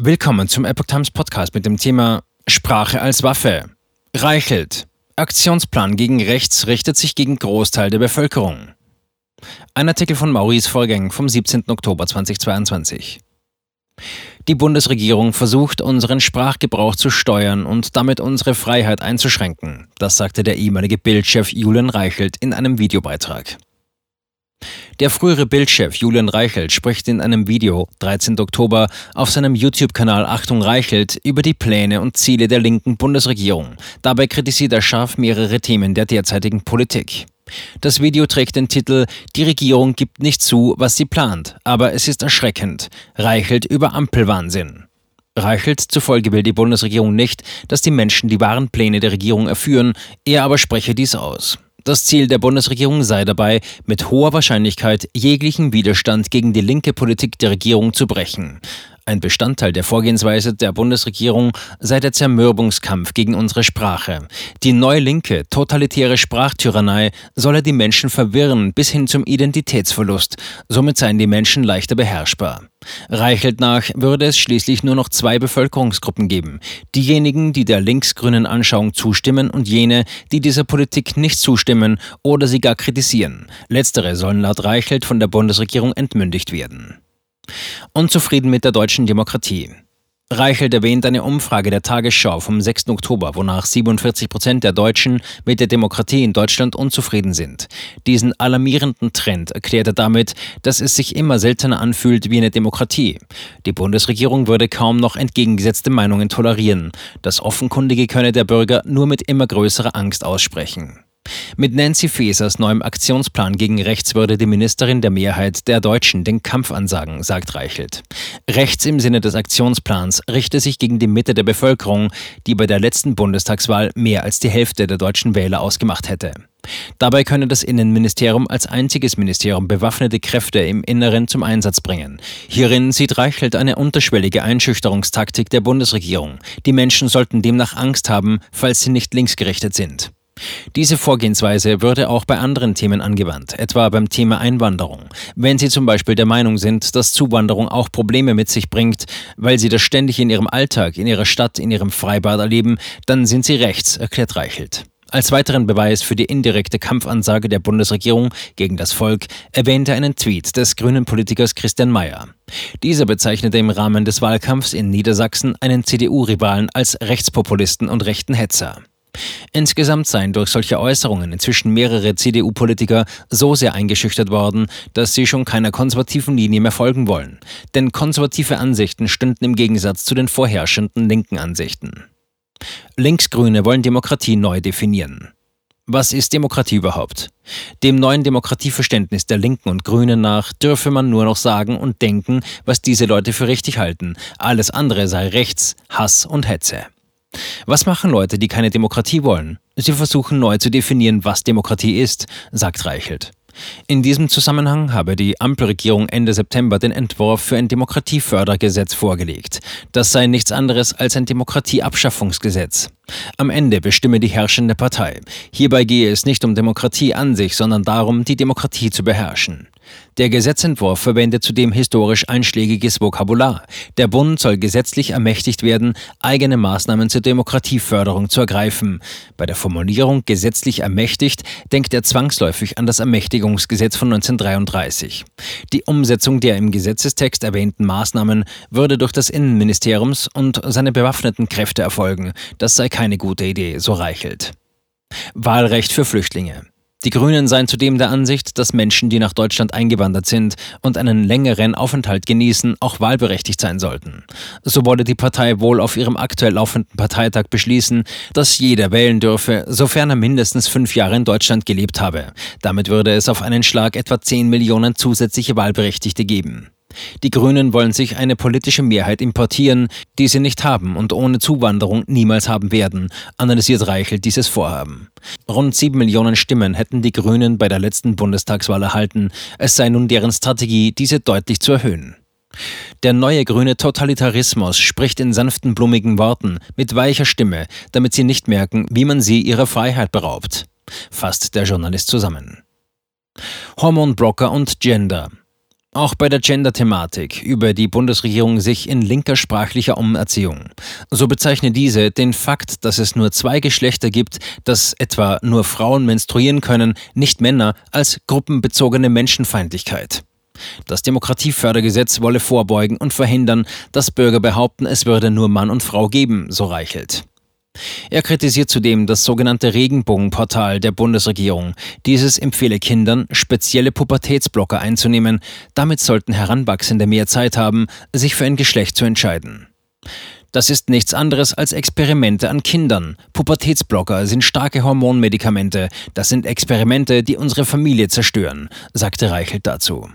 Willkommen zum Epoch Times Podcast mit dem Thema Sprache als Waffe. Reichelt. Aktionsplan gegen Rechts richtet sich gegen Großteil der Bevölkerung. Ein Artikel von Maurice Vorgäng vom 17. Oktober 2022. Die Bundesregierung versucht, unseren Sprachgebrauch zu steuern und damit unsere Freiheit einzuschränken. Das sagte der ehemalige Bildchef Julian Reichelt in einem Videobeitrag. Der frühere Bildchef Julian Reichelt spricht in einem Video 13. Oktober auf seinem YouTube-Kanal Achtung Reichelt über die Pläne und Ziele der linken Bundesregierung. Dabei kritisiert er scharf mehrere Themen der derzeitigen Politik. Das Video trägt den Titel Die Regierung gibt nicht zu, was sie plant, aber es ist erschreckend. Reichelt über Ampelwahnsinn. Reichelt zufolge will die Bundesregierung nicht, dass die Menschen die wahren Pläne der Regierung erführen, er aber spreche dies aus. Das Ziel der Bundesregierung sei dabei, mit hoher Wahrscheinlichkeit jeglichen Widerstand gegen die linke Politik der Regierung zu brechen. Ein Bestandteil der Vorgehensweise der Bundesregierung sei der Zermürbungskampf gegen unsere Sprache. Die neulinke, totalitäre Sprachtyrannei solle die Menschen verwirren bis hin zum Identitätsverlust. Somit seien die Menschen leichter beherrschbar. Reichelt nach würde es schließlich nur noch zwei Bevölkerungsgruppen geben. Diejenigen, die der linksgrünen Anschauung zustimmen und jene, die dieser Politik nicht zustimmen oder sie gar kritisieren. Letztere sollen laut Reichelt von der Bundesregierung entmündigt werden. Unzufrieden mit der deutschen Demokratie. Reichelt erwähnt eine Umfrage der Tagesschau vom 6. Oktober, wonach 47 Prozent der Deutschen mit der Demokratie in Deutschland unzufrieden sind. Diesen alarmierenden Trend erklärt er damit, dass es sich immer seltener anfühlt wie eine Demokratie. Die Bundesregierung würde kaum noch entgegengesetzte Meinungen tolerieren. Das Offenkundige könne der Bürger nur mit immer größerer Angst aussprechen. Mit Nancy Fasers neuem Aktionsplan gegen rechts würde die Ministerin der Mehrheit der Deutschen den Kampf ansagen, sagt Reichelt. Rechts im Sinne des Aktionsplans richte sich gegen die Mitte der Bevölkerung, die bei der letzten Bundestagswahl mehr als die Hälfte der deutschen Wähler ausgemacht hätte. Dabei könne das Innenministerium als einziges Ministerium bewaffnete Kräfte im Inneren zum Einsatz bringen. Hierin sieht Reichelt eine unterschwellige Einschüchterungstaktik der Bundesregierung. Die Menschen sollten demnach Angst haben, falls sie nicht linksgerichtet sind. Diese Vorgehensweise würde auch bei anderen Themen angewandt, etwa beim Thema Einwanderung. Wenn Sie zum Beispiel der Meinung sind, dass Zuwanderung auch Probleme mit sich bringt, weil Sie das ständig in Ihrem Alltag, in Ihrer Stadt, in Ihrem Freibad erleben, dann sind Sie rechts, erklärt Reichelt. Als weiteren Beweis für die indirekte Kampfansage der Bundesregierung gegen das Volk erwähnte er einen Tweet des grünen Politikers Christian Mayer. Dieser bezeichnete im Rahmen des Wahlkampfs in Niedersachsen einen CDU-Rivalen als Rechtspopulisten und rechten Hetzer. Insgesamt seien durch solche Äußerungen inzwischen mehrere CDU-Politiker so sehr eingeschüchtert worden, dass sie schon keiner konservativen Linie mehr folgen wollen. Denn konservative Ansichten stünden im Gegensatz zu den vorherrschenden linken Ansichten. Linksgrüne wollen Demokratie neu definieren. Was ist Demokratie überhaupt? Dem neuen Demokratieverständnis der Linken und Grünen nach dürfe man nur noch sagen und denken, was diese Leute für richtig halten. Alles andere sei Rechts, Hass und Hetze. Was machen Leute, die keine Demokratie wollen? Sie versuchen neu zu definieren, was Demokratie ist, sagt Reichelt. In diesem Zusammenhang habe die Ampelregierung Ende September den Entwurf für ein Demokratiefördergesetz vorgelegt. Das sei nichts anderes als ein Demokratieabschaffungsgesetz. Am Ende bestimme die herrschende Partei. Hierbei gehe es nicht um Demokratie an sich, sondern darum, die Demokratie zu beherrschen. Der Gesetzentwurf verwendet zudem historisch einschlägiges Vokabular. Der Bund soll gesetzlich ermächtigt werden, eigene Maßnahmen zur Demokratieförderung zu ergreifen. Bei der Formulierung gesetzlich ermächtigt denkt er zwangsläufig an das Ermächtigungsgesetz von 1933. Die Umsetzung der im Gesetzestext erwähnten Maßnahmen würde durch das Innenministeriums und seine bewaffneten Kräfte erfolgen. Das sei keine gute Idee, so Reichelt. Wahlrecht für Flüchtlinge. Die Grünen seien zudem der Ansicht, dass Menschen, die nach Deutschland eingewandert sind und einen längeren Aufenthalt genießen, auch wahlberechtigt sein sollten. So wolle die Partei wohl auf ihrem aktuell laufenden Parteitag beschließen, dass jeder wählen dürfe, sofern er mindestens fünf Jahre in Deutschland gelebt habe. Damit würde es auf einen Schlag etwa zehn Millionen zusätzliche Wahlberechtigte geben. Die Grünen wollen sich eine politische Mehrheit importieren, die sie nicht haben und ohne Zuwanderung niemals haben werden, analysiert Reichel dieses Vorhaben. Rund sieben Millionen Stimmen hätten die Grünen bei der letzten Bundestagswahl erhalten. Es sei nun deren Strategie, diese deutlich zu erhöhen. Der neue grüne Totalitarismus spricht in sanften, blumigen Worten, mit weicher Stimme, damit sie nicht merken, wie man sie ihrer Freiheit beraubt. Fasst der Journalist zusammen. Hormonbrocker und Gender. Auch bei der Gender-Thematik über die Bundesregierung sich in linker sprachlicher Umerziehung. So bezeichnet diese den Fakt, dass es nur zwei Geschlechter gibt, dass etwa nur Frauen menstruieren können, nicht Männer, als gruppenbezogene Menschenfeindlichkeit. Das Demokratiefördergesetz wolle vorbeugen und verhindern, dass Bürger behaupten, es würde nur Mann und Frau geben, so Reichelt. Er kritisiert zudem das sogenannte Regenbogenportal der Bundesregierung. Dieses empfehle Kindern, spezielle Pubertätsblocker einzunehmen. Damit sollten Heranwachsende mehr Zeit haben, sich für ein Geschlecht zu entscheiden. Das ist nichts anderes als Experimente an Kindern. Pubertätsblocker sind starke Hormonmedikamente. Das sind Experimente, die unsere Familie zerstören, sagte Reichelt dazu.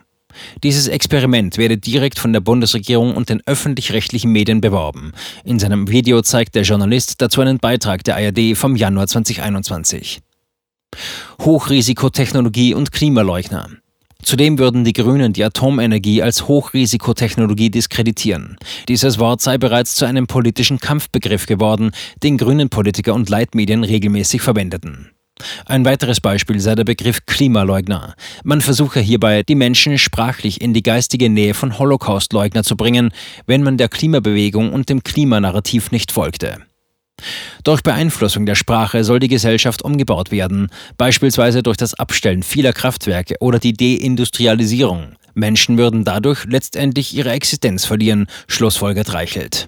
Dieses Experiment werde direkt von der Bundesregierung und den öffentlich-rechtlichen Medien beworben. In seinem Video zeigt der Journalist dazu einen Beitrag der ARD vom Januar 2021. Hochrisikotechnologie und Klimaleugner. Zudem würden die Grünen die Atomenergie als Hochrisikotechnologie diskreditieren. Dieses Wort sei bereits zu einem politischen Kampfbegriff geworden, den Grünen Politiker und Leitmedien regelmäßig verwendeten. Ein weiteres Beispiel sei der Begriff Klimaleugner. Man versuche hierbei, die Menschen sprachlich in die geistige Nähe von Holocaustleugner zu bringen, wenn man der Klimabewegung und dem Klimanarrativ nicht folgte. Durch Beeinflussung der Sprache soll die Gesellschaft umgebaut werden, beispielsweise durch das Abstellen vieler Kraftwerke oder die Deindustrialisierung. Menschen würden dadurch letztendlich ihre Existenz verlieren, schlussfolgert Reichelt.